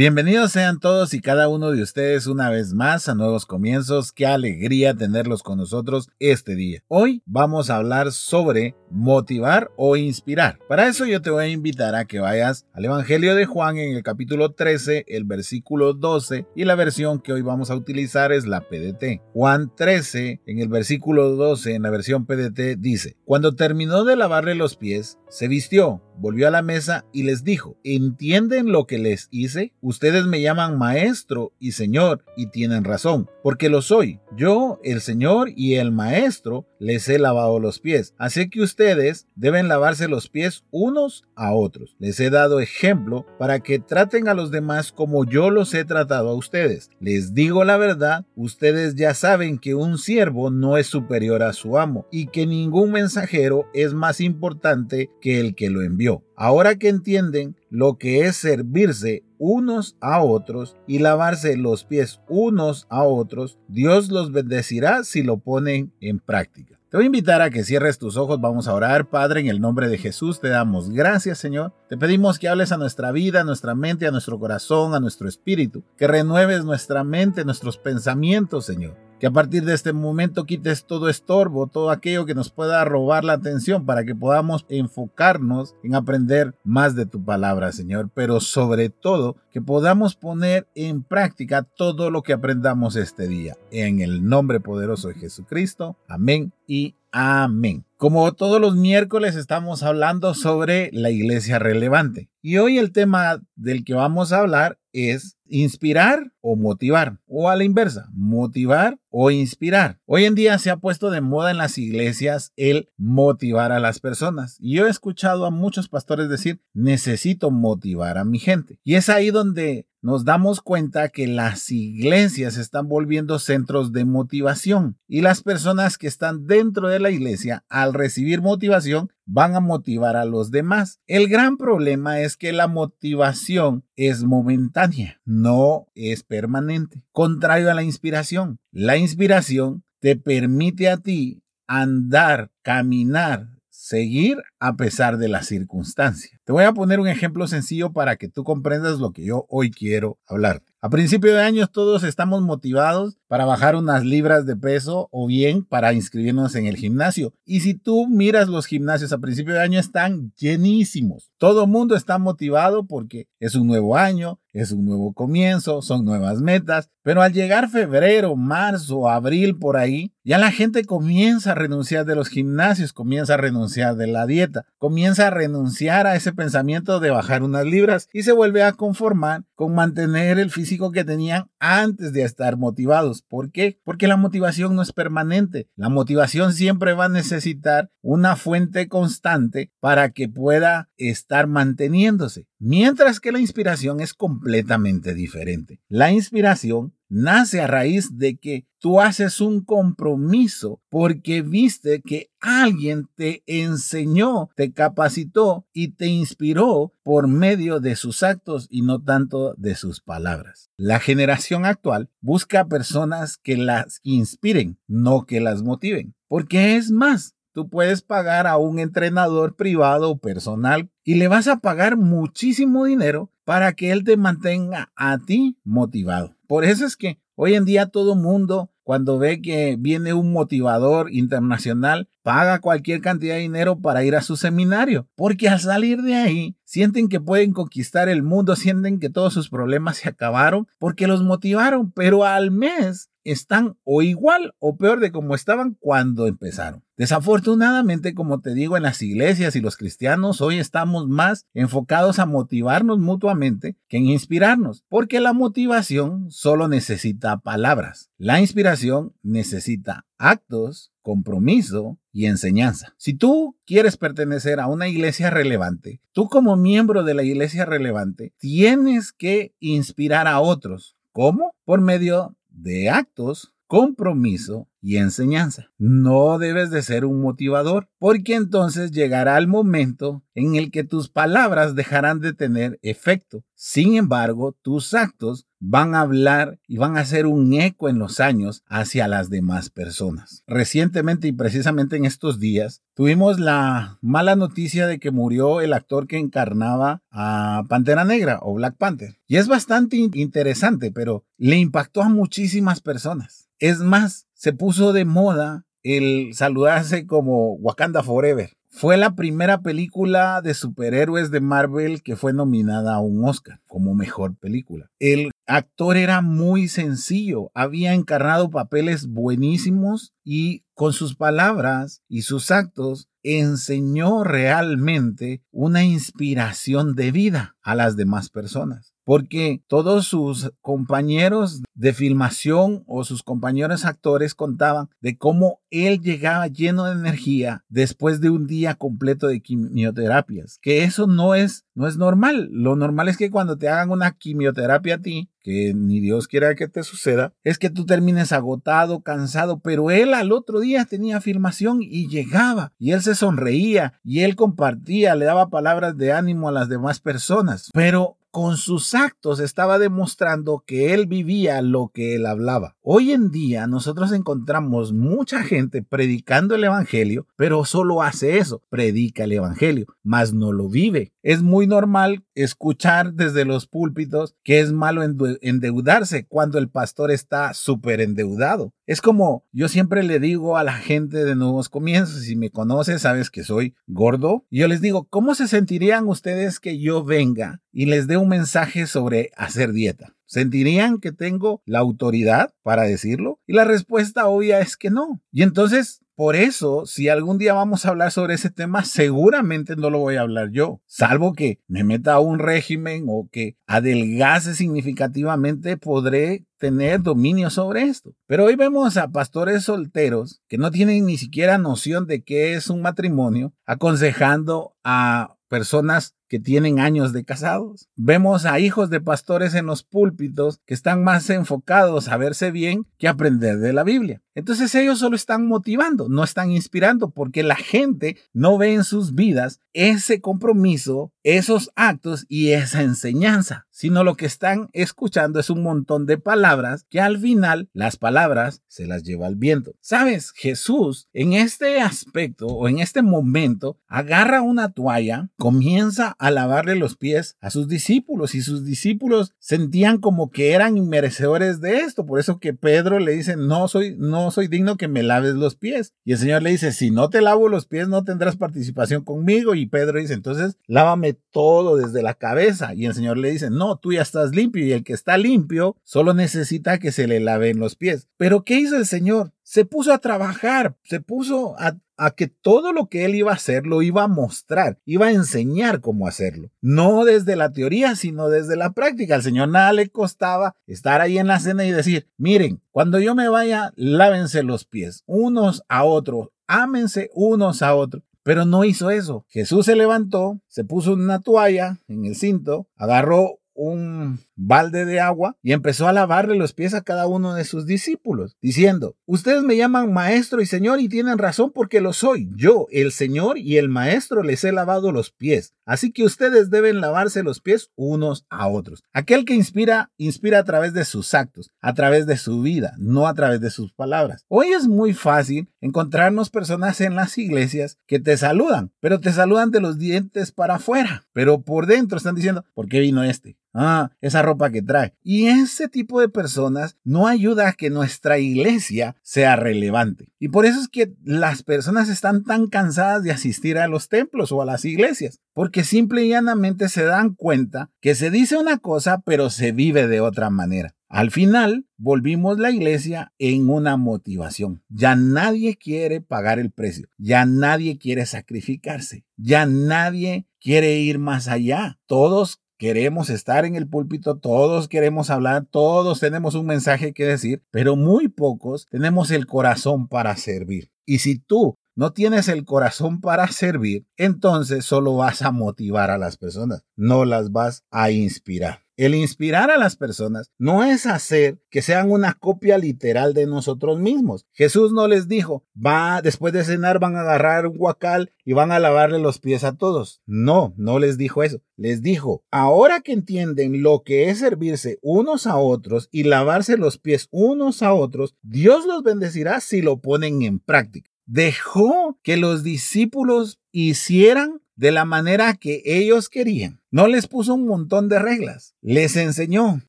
Bienvenidos sean todos y cada uno de ustedes una vez más a Nuevos Comienzos. Qué alegría tenerlos con nosotros este día. Hoy vamos a hablar sobre motivar o inspirar. Para eso yo te voy a invitar a que vayas al Evangelio de Juan en el capítulo 13, el versículo 12 y la versión que hoy vamos a utilizar es la PDT. Juan 13 en el versículo 12 en la versión PDT dice, cuando terminó de lavarle los pies, se vistió, volvió a la mesa y les dijo, ¿entienden lo que les hice? Ustedes me llaman maestro y señor y tienen razón, porque lo soy. Yo, el señor y el maestro, les he lavado los pies. Así que ustedes deben lavarse los pies unos a otros. Les he dado ejemplo para que traten a los demás como yo los he tratado a ustedes. Les digo la verdad, ustedes ya saben que un siervo no es superior a su amo y que ningún mensajero es más importante que el que lo envió. Ahora que entienden lo que es servirse unos a otros y lavarse los pies unos a otros, Dios los bendecirá si lo ponen en práctica. Te voy a invitar a que cierres tus ojos, vamos a orar. Padre, en el nombre de Jesús te damos gracias, Señor. Te pedimos que hables a nuestra vida, a nuestra mente, a nuestro corazón, a nuestro espíritu, que renueves nuestra mente, nuestros pensamientos, Señor que a partir de este momento quites todo estorbo, todo aquello que nos pueda robar la atención para que podamos enfocarnos en aprender más de tu palabra, Señor, pero sobre todo que podamos poner en práctica todo lo que aprendamos este día. En el nombre poderoso de Jesucristo. Amén y amén. Como todos los miércoles estamos hablando sobre la iglesia relevante. Y hoy el tema del que vamos a hablar es inspirar o motivar, o a la inversa, motivar o inspirar. Hoy en día se ha puesto de moda en las iglesias el motivar a las personas. Y yo he escuchado a muchos pastores decir, necesito motivar a mi gente. Y es ahí donde nos damos cuenta que las iglesias están volviendo centros de motivación y las personas que están dentro de la iglesia al recibir motivación van a motivar a los demás. El gran problema es que la motivación es momentánea, no es permanente. Contrario a la inspiración, la inspiración te permite a ti andar, caminar, seguir a pesar de las circunstancias. Te voy a poner un ejemplo sencillo para que tú comprendas lo que yo hoy quiero hablarte. A principio de año todos estamos motivados para bajar unas libras de peso o bien para inscribirnos en el gimnasio. Y si tú miras los gimnasios a principio de año están llenísimos. Todo mundo está motivado porque es un nuevo año, es un nuevo comienzo, son nuevas metas. Pero al llegar febrero, marzo, abril por ahí, ya la gente comienza a renunciar de los gimnasios, comienza a renunciar de la dieta, comienza a renunciar a ese pensamiento de bajar unas libras y se vuelve a conformar con mantener el físico que tenían antes de estar motivados. ¿Por qué? Porque la motivación no es permanente. La motivación siempre va a necesitar una fuente constante para que pueda estar manteniéndose. Mientras que la inspiración es completamente diferente. La inspiración nace a raíz de que tú haces un compromiso porque viste que alguien te enseñó, te capacitó y te inspiró por medio de sus actos y no tanto de sus palabras. La generación actual busca personas que las inspiren, no que las motiven. Porque es más, tú puedes pagar a un entrenador privado o personal y le vas a pagar muchísimo dinero para que él te mantenga a ti motivado. Por eso es que hoy en día todo mundo, cuando ve que viene un motivador internacional, paga cualquier cantidad de dinero para ir a su seminario, porque al salir de ahí sienten que pueden conquistar el mundo, sienten que todos sus problemas se acabaron, porque los motivaron, pero al mes están o igual o peor de como estaban cuando empezaron. Desafortunadamente, como te digo, en las iglesias y los cristianos hoy estamos más enfocados a motivarnos mutuamente que en inspirarnos, porque la motivación solo necesita palabras. La inspiración necesita actos, compromiso y enseñanza. Si tú quieres pertenecer a una iglesia relevante, tú como miembro de la iglesia relevante tienes que inspirar a otros. ¿Cómo? Por medio de actos, compromiso y enseñanza. No debes de ser un motivador, porque entonces llegará el momento en el que tus palabras dejarán de tener efecto. Sin embargo, tus actos van a hablar y van a hacer un eco en los años hacia las demás personas. Recientemente y precisamente en estos días, tuvimos la mala noticia de que murió el actor que encarnaba a Pantera Negra o Black Panther. Y es bastante interesante, pero le impactó a muchísimas personas. Es más, se puso de moda el saludarse como Wakanda Forever. Fue la primera película de superhéroes de Marvel que fue nominada a un Oscar como mejor película. El actor era muy sencillo, había encarnado papeles buenísimos y con sus palabras y sus actos enseñó realmente una inspiración de vida a las demás personas porque todos sus compañeros de filmación o sus compañeros actores contaban de cómo él llegaba lleno de energía después de un día completo de quimioterapias, que eso no es no es normal. Lo normal es que cuando te hagan una quimioterapia a ti, que ni Dios quiera que te suceda, es que tú termines agotado, cansado, pero él al otro día tenía filmación y llegaba y él se sonreía y él compartía, le daba palabras de ánimo a las demás personas, pero con sus actos estaba demostrando que él vivía lo que él hablaba. Hoy en día nosotros encontramos mucha gente predicando el Evangelio, pero solo hace eso, predica el Evangelio, mas no lo vive. Es muy normal escuchar desde los púlpitos que es malo endeudarse cuando el pastor está súper endeudado. Es como yo siempre le digo a la gente de nuevos comienzos, si me conoces, sabes que soy gordo, yo les digo, ¿cómo se sentirían ustedes que yo venga y les dé un mensaje sobre hacer dieta? ¿Sentirían que tengo la autoridad para decirlo? Y la respuesta obvia es que no. Y entonces, por eso, si algún día vamos a hablar sobre ese tema, seguramente no lo voy a hablar yo, salvo que me meta a un régimen o que adelgace significativamente, podré tener dominio sobre esto. Pero hoy vemos a pastores solteros que no tienen ni siquiera noción de qué es un matrimonio, aconsejando a personas que tienen años de casados. Vemos a hijos de pastores en los púlpitos que están más enfocados a verse bien que aprender de la Biblia. Entonces ellos solo están motivando, no están inspirando, porque la gente no ve en sus vidas ese compromiso, esos actos y esa enseñanza, sino lo que están escuchando es un montón de palabras que al final las palabras se las lleva al viento. Sabes, Jesús en este aspecto o en este momento agarra una toalla, comienza a lavarle los pies a sus discípulos y sus discípulos sentían como que eran merecedores de esto. Por eso que Pedro le dice, no soy, no soy digno que me laves los pies. Y el Señor le dice, si no te lavo los pies, no tendrás participación conmigo. Y Pedro dice, entonces lávame todo desde la cabeza. Y el Señor le dice, no, tú ya estás limpio y el que está limpio solo necesita que se le laven los pies. Pero ¿qué hizo el Señor? Se puso a trabajar, se puso a que todo lo que él iba a hacer lo iba a mostrar, iba a enseñar cómo hacerlo. No desde la teoría, sino desde la práctica. Al Señor nada le costaba estar ahí en la cena y decir, miren, cuando yo me vaya, lávense los pies unos a otros, ámense unos a otros. Pero no hizo eso. Jesús se levantó, se puso una toalla en el cinto, agarró un balde de agua y empezó a lavarle los pies a cada uno de sus discípulos, diciendo, ustedes me llaman maestro y señor y tienen razón porque lo soy. Yo, el señor y el maestro, les he lavado los pies. Así que ustedes deben lavarse los pies unos a otros. Aquel que inspira, inspira a través de sus actos, a través de su vida, no a través de sus palabras. Hoy es muy fácil encontrarnos personas en las iglesias que te saludan, pero te saludan de los dientes para afuera, pero por dentro están diciendo, ¿por qué vino este? Ah, esa ropa que trae. Y ese tipo de personas no ayuda a que nuestra iglesia sea relevante. Y por eso es que las personas están tan cansadas de asistir a los templos o a las iglesias, porque simple y llanamente se dan cuenta que se dice una cosa, pero se vive de otra manera. Al final, volvimos la iglesia en una motivación. Ya nadie quiere pagar el precio, ya nadie quiere sacrificarse, ya nadie quiere ir más allá. Todos queremos estar en el púlpito, todos queremos hablar, todos tenemos un mensaje que decir, pero muy pocos tenemos el corazón para servir. Y si tú no tienes el corazón para servir, entonces solo vas a motivar a las personas, no las vas a inspirar. El inspirar a las personas no es hacer que sean una copia literal de nosotros mismos. Jesús no les dijo, va, después de cenar van a agarrar un guacal y van a lavarle los pies a todos. No, no les dijo eso. Les dijo, ahora que entienden lo que es servirse unos a otros y lavarse los pies unos a otros, Dios los bendecirá si lo ponen en práctica. Dejó que los discípulos hicieran de la manera que ellos querían. No les puso un montón de reglas, les enseñó.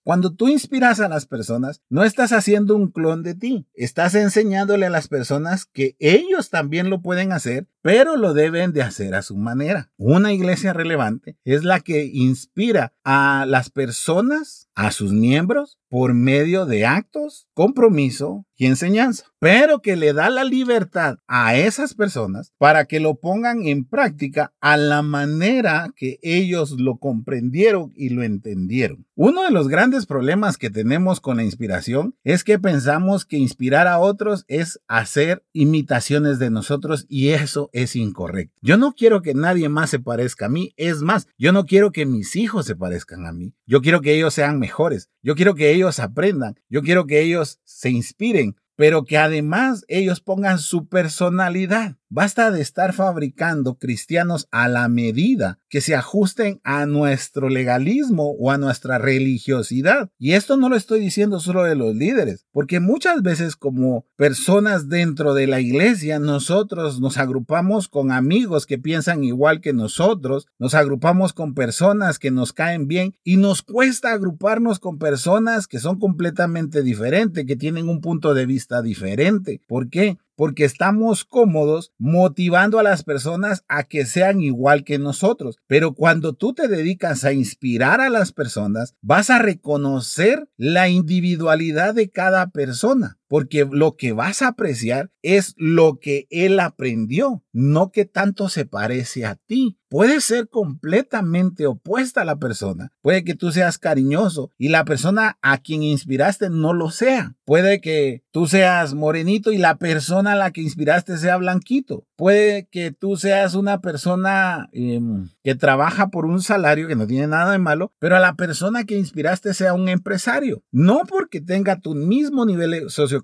Cuando tú inspiras a las personas, no estás haciendo un clon de ti, estás enseñándole a las personas que ellos también lo pueden hacer, pero lo deben de hacer a su manera. Una iglesia relevante es la que inspira a las personas, a sus miembros, por medio de actos, compromiso y enseñanza, pero que le da la libertad a esas personas para que lo pongan en práctica a la manera que ellos lo comprendieron y lo entendieron. Uno de los grandes problemas que tenemos con la inspiración es que pensamos que inspirar a otros es hacer imitaciones de nosotros y eso es incorrecto. Yo no quiero que nadie más se parezca a mí, es más, yo no quiero que mis hijos se parezcan a mí. Yo quiero que ellos sean mejores, yo quiero que ellos aprendan, yo quiero que ellos se inspiren, pero que además ellos pongan su personalidad. Basta de estar fabricando cristianos a la medida que se ajusten a nuestro legalismo o a nuestra religiosidad. Y esto no lo estoy diciendo solo de los líderes, porque muchas veces como personas dentro de la iglesia, nosotros nos agrupamos con amigos que piensan igual que nosotros, nos agrupamos con personas que nos caen bien y nos cuesta agruparnos con personas que son completamente diferentes, que tienen un punto de vista diferente. ¿Por qué? Porque estamos cómodos motivando a las personas a que sean igual que nosotros. Pero cuando tú te dedicas a inspirar a las personas, vas a reconocer la individualidad de cada persona porque lo que vas a apreciar es lo que él aprendió, no que tanto se parece a ti. Puede ser completamente opuesta a la persona. Puede que tú seas cariñoso y la persona a quien inspiraste no lo sea. Puede que tú seas morenito y la persona a la que inspiraste sea blanquito. Puede que tú seas una persona em, que trabaja por un salario que no tiene nada de malo, pero a la persona que inspiraste sea un empresario. No porque tenga tu mismo nivel socioeconómico,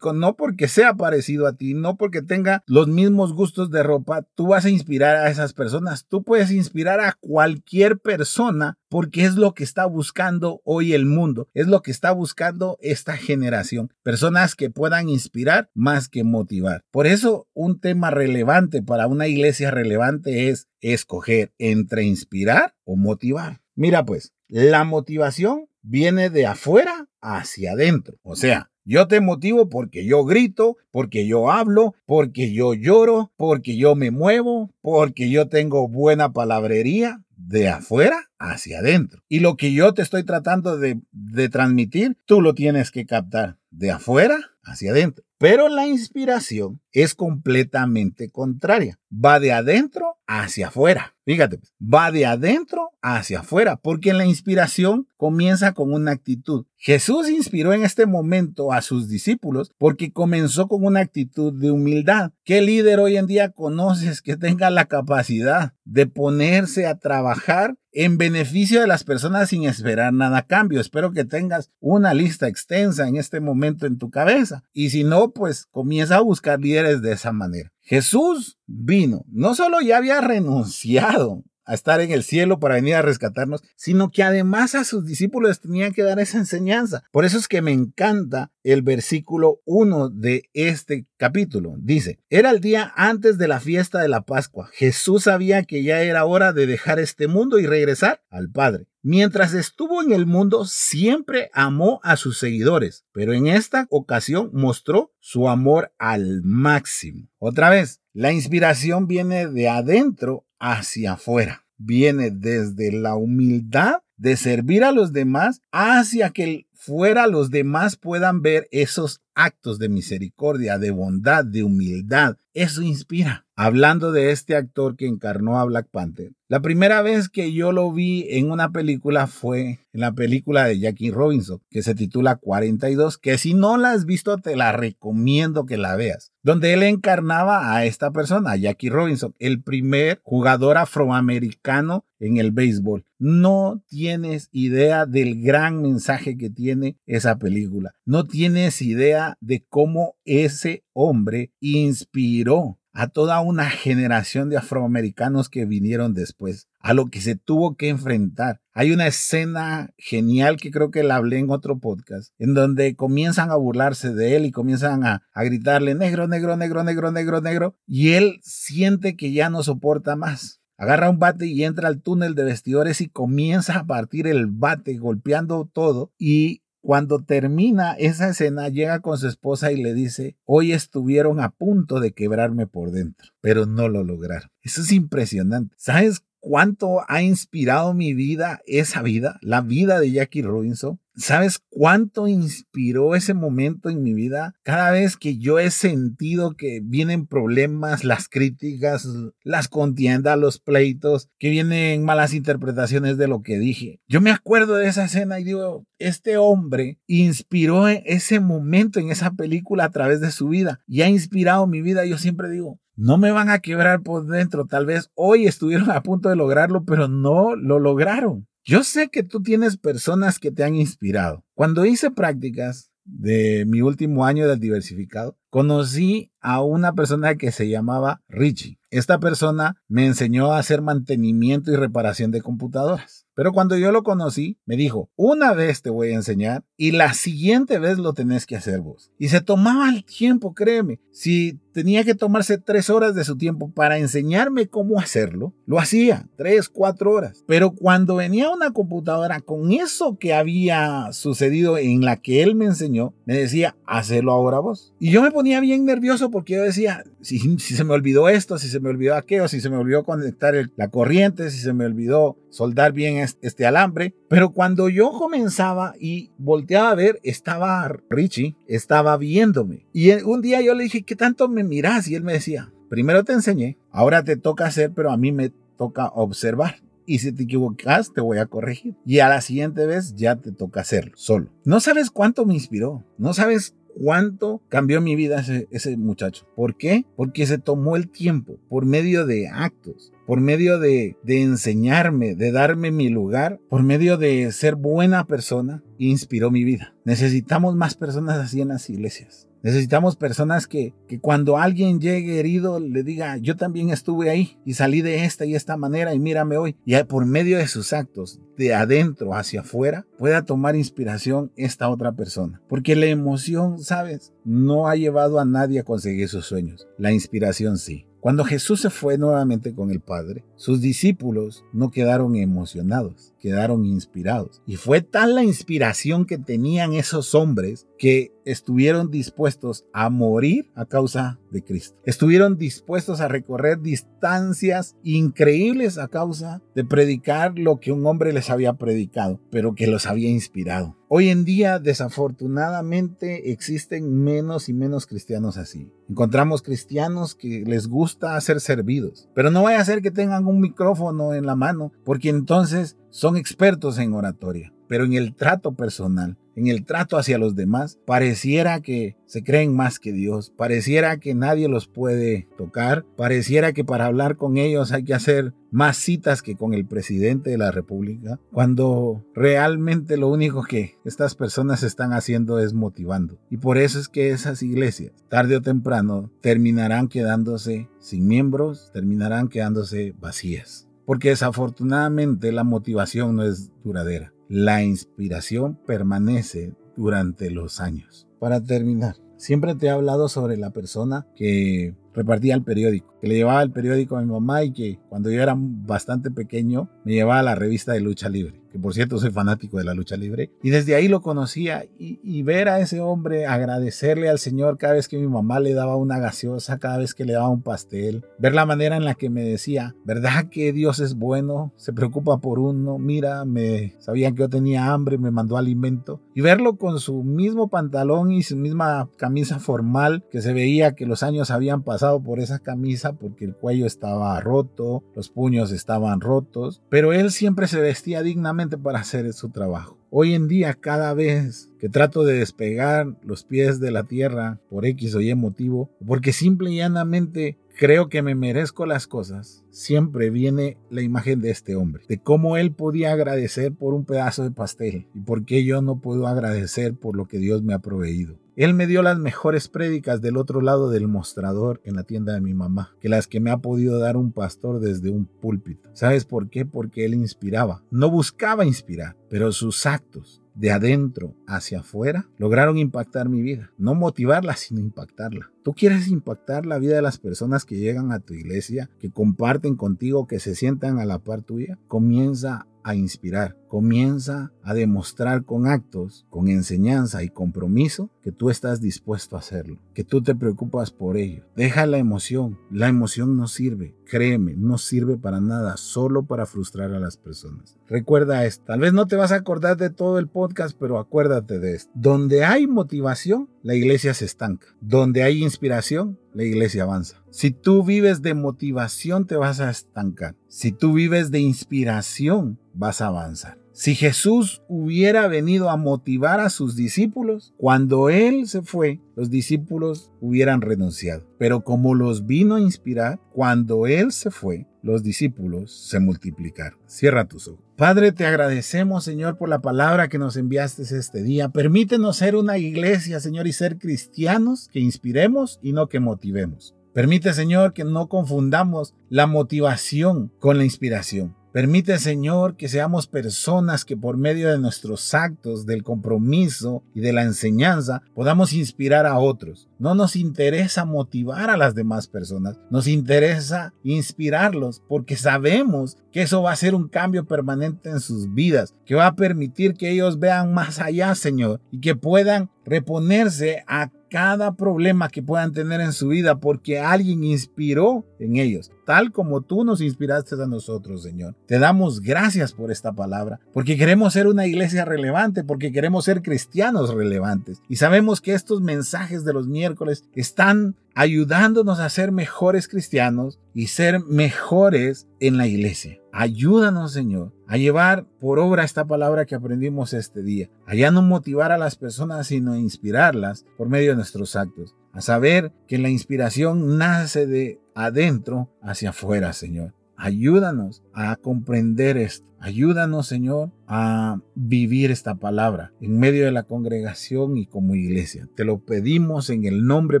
no porque sea parecido a ti, no porque tenga los mismos gustos de ropa, tú vas a inspirar a esas personas. Tú puedes inspirar a cualquier persona porque es lo que está buscando hoy el mundo, es lo que está buscando esta generación. Personas que puedan inspirar más que motivar. Por eso un tema relevante para una iglesia relevante es escoger entre inspirar o motivar. Mira pues, la motivación viene de afuera hacia adentro. O sea, yo te motivo porque yo grito, porque yo hablo, porque yo lloro, porque yo me muevo, porque yo tengo buena palabrería de afuera hacia adentro. Y lo que yo te estoy tratando de, de transmitir, tú lo tienes que captar de afuera hacia adentro. Pero la inspiración es completamente contraria. Va de adentro hacia afuera. Fíjate, va de adentro hacia afuera, porque la inspiración comienza con una actitud. Jesús inspiró en este momento a sus discípulos porque comenzó con una actitud de humildad. ¿Qué líder hoy en día conoces que tenga la capacidad de ponerse a trabajar en beneficio de las personas sin esperar nada a cambio? Espero que tengas una lista extensa en este momento en tu cabeza. Y si no, pues comienza a buscar líderes de esa manera. Jesús vino, no solo ya había renunciado a estar en el cielo para venir a rescatarnos, sino que además a sus discípulos tenían que dar esa enseñanza. Por eso es que me encanta el versículo 1 de este capítulo. Dice, era el día antes de la fiesta de la Pascua. Jesús sabía que ya era hora de dejar este mundo y regresar al Padre. Mientras estuvo en el mundo, siempre amó a sus seguidores, pero en esta ocasión mostró su amor al máximo. Otra vez, la inspiración viene de adentro hacia afuera. Viene desde la humildad de servir a los demás hacia que fuera los demás puedan ver esos actos de misericordia, de bondad, de humildad. Eso inspira. Hablando de este actor que encarnó a Black Panther, la primera vez que yo lo vi en una película fue en la película de Jackie Robinson, que se titula 42, que si no la has visto te la recomiendo que la veas, donde él encarnaba a esta persona, Jackie Robinson, el primer jugador afroamericano en el béisbol. No tienes idea del gran mensaje que tiene esa película. No tienes idea de cómo ese hombre inspiró a toda una generación de afroamericanos que vinieron después, a lo que se tuvo que enfrentar. Hay una escena genial que creo que la hablé en otro podcast, en donde comienzan a burlarse de él y comienzan a, a gritarle negro, negro, negro, negro, negro, negro, y él siente que ya no soporta más. Agarra un bate y entra al túnel de vestidores y comienza a partir el bate golpeando todo y cuando termina esa escena, llega con su esposa y le dice, hoy estuvieron a punto de quebrarme por dentro, pero no lo lograron. Eso es impresionante. ¿Sabes cuánto ha inspirado mi vida esa vida, la vida de Jackie Robinson? ¿Sabes cuánto inspiró ese momento en mi vida? Cada vez que yo he sentido que vienen problemas, las críticas, las contiendas, los pleitos, que vienen malas interpretaciones de lo que dije. Yo me acuerdo de esa escena y digo, este hombre inspiró ese momento en esa película a través de su vida y ha inspirado mi vida. Yo siempre digo, no me van a quebrar por dentro. Tal vez hoy estuvieron a punto de lograrlo, pero no lo lograron. Yo sé que tú tienes personas que te han inspirado. Cuando hice prácticas de mi último año del diversificado, conocí a una persona que se llamaba Richie. Esta persona me enseñó a hacer mantenimiento y reparación de computadoras. Pero cuando yo lo conocí, me dijo, una vez te voy a enseñar y la siguiente vez lo tenés que hacer vos. Y se tomaba el tiempo, créeme. Si tenía que tomarse tres horas de su tiempo para enseñarme cómo hacerlo, lo hacía, tres, cuatro horas. Pero cuando venía una computadora con eso que había sucedido en la que él me enseñó, me decía, hazlo ahora vos. Y yo me ponía bien nervioso porque yo decía, si, se me olvidó esto, si se me olvidó aquello, si se me olvidó conectar la corriente, si se me olvidó soldar bien este alambre. Pero cuando yo comenzaba y volteaba a ver, estaba Richie, estaba viéndome. Y un día yo le dije, ¿qué tanto me miras? Y él me decía, primero te enseñé, ahora te toca hacer, pero a mí me toca observar. Y si te equivocas, te voy a corregir. Y a la siguiente vez ya te toca hacerlo solo. No sabes cuánto me inspiró. No sabes cuánto cambió mi vida ese, muchacho. ¿Por qué? Porque se tomó el tiempo por medio de actos, por medio de, de enseñarme, de darme mi lugar, por medio de ser buena persona, inspiró mi vida. Necesitamos más personas así en las iglesias. Necesitamos personas que, que, cuando alguien llegue herido le diga, yo también estuve ahí y salí de esta y esta manera y mírame hoy. Y por medio de sus actos, de adentro hacia afuera, pueda tomar inspiración esta otra persona. Porque la emoción, sabes, no ha llevado a nadie a conseguir sus sueños. La inspiración sí. Cuando Jesús se fue nuevamente con el Padre, sus discípulos no quedaron emocionados, quedaron inspirados. Y fue tal la inspiración que tenían esos hombres que estuvieron dispuestos a morir a causa de Cristo. Estuvieron dispuestos a recorrer distancias increíbles a causa de predicar lo que un hombre les había predicado, pero que los había inspirado. Hoy en día, desafortunadamente, existen menos y menos cristianos así. Encontramos cristianos que les gusta ser servidos, pero no vaya a ser que tengan un micrófono en la mano, porque entonces son expertos en oratoria, pero en el trato personal en el trato hacia los demás, pareciera que se creen más que Dios, pareciera que nadie los puede tocar, pareciera que para hablar con ellos hay que hacer más citas que con el presidente de la República, cuando realmente lo único que estas personas están haciendo es motivando. Y por eso es que esas iglesias, tarde o temprano, terminarán quedándose sin miembros, terminarán quedándose vacías. Porque desafortunadamente la motivación no es duradera la inspiración permanece durante los años. Para terminar, siempre te he hablado sobre la persona que repartía el periódico, que le llevaba el periódico a mi mamá y que cuando yo era bastante pequeño me llevaba la revista de lucha libre por cierto soy fanático de la lucha libre, y desde ahí lo conocía y, y ver a ese hombre agradecerle al Señor cada vez que mi mamá le daba una gaseosa, cada vez que le daba un pastel, ver la manera en la que me decía, ¿verdad que Dios es bueno? Se preocupa por uno, mira, me sabían que yo tenía hambre, me mandó alimento, y verlo con su mismo pantalón y su misma camisa formal, que se veía que los años habían pasado por esa camisa porque el cuello estaba roto, los puños estaban rotos, pero él siempre se vestía dignamente para hacer su trabajo. Hoy en día, cada vez que trato de despegar los pies de la tierra por X o Y motivo, porque simple y llanamente creo que me merezco las cosas, siempre viene la imagen de este hombre, de cómo él podía agradecer por un pedazo de pastel y por qué yo no puedo agradecer por lo que Dios me ha proveído. Él me dio las mejores prédicas del otro lado del mostrador en la tienda de mi mamá, que las que me ha podido dar un pastor desde un púlpito. ¿Sabes por qué? Porque él inspiraba. No buscaba inspirar, pero sus actos, de adentro hacia afuera lograron impactar mi vida. No motivarla, sino impactarla. Tú quieres impactar la vida de las personas que llegan a tu iglesia, que comparten contigo, que se sientan a la par tuya. Comienza a inspirar, comienza a demostrar con actos, con enseñanza y compromiso que tú estás dispuesto a hacerlo, que tú te preocupas por ello. Deja la emoción, la emoción no sirve, créeme, no sirve para nada, solo para frustrar a las personas. Recuerda esto, tal vez no te vas a acordar de todo el podcast, pero acuérdate de esto. Donde hay motivación, la iglesia se estanca. Donde hay inspiración, la iglesia avanza. Si tú vives de motivación, te vas a estancar. Si tú vives de inspiración, vas a avanzar. Si Jesús hubiera venido a motivar a sus discípulos, cuando Él se fue, los discípulos hubieran renunciado. Pero como los vino a inspirar, cuando Él se fue, los discípulos se multiplicaron. Cierra tus ojos. Padre, te agradecemos, Señor, por la palabra que nos enviaste este día. Permítenos ser una iglesia, Señor, y ser cristianos que inspiremos y no que motivemos. Permite, Señor, que no confundamos la motivación con la inspiración. Permite, Señor, que seamos personas que por medio de nuestros actos, del compromiso y de la enseñanza podamos inspirar a otros. No nos interesa motivar a las demás personas, nos interesa inspirarlos porque sabemos que eso va a ser un cambio permanente en sus vidas, que va a permitir que ellos vean más allá, Señor, y que puedan reponerse a cada problema que puedan tener en su vida porque alguien inspiró en ellos, tal como tú nos inspiraste a nosotros, Señor. Te damos gracias por esta palabra, porque queremos ser una iglesia relevante, porque queremos ser cristianos relevantes. Y sabemos que estos mensajes de los miércoles están ayudándonos a ser mejores cristianos y ser mejores en la iglesia. Ayúdanos, Señor, a llevar por obra esta palabra que aprendimos este día. Allá no motivar a las personas, sino inspirarlas por medio de nuestros actos. A saber que la inspiración nace de adentro hacia afuera, Señor. Ayúdanos a comprender esto. Ayúdanos, Señor, a vivir esta palabra en medio de la congregación y como iglesia. Te lo pedimos en el nombre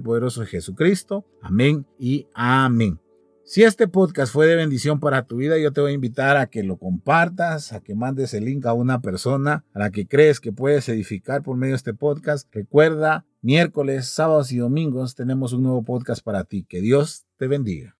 poderoso de Jesucristo. Amén y amén. Si este podcast fue de bendición para tu vida, yo te voy a invitar a que lo compartas, a que mandes el link a una persona a la que crees que puedes edificar por medio de este podcast. Recuerda, miércoles, sábados y domingos tenemos un nuevo podcast para ti. Que Dios te bendiga.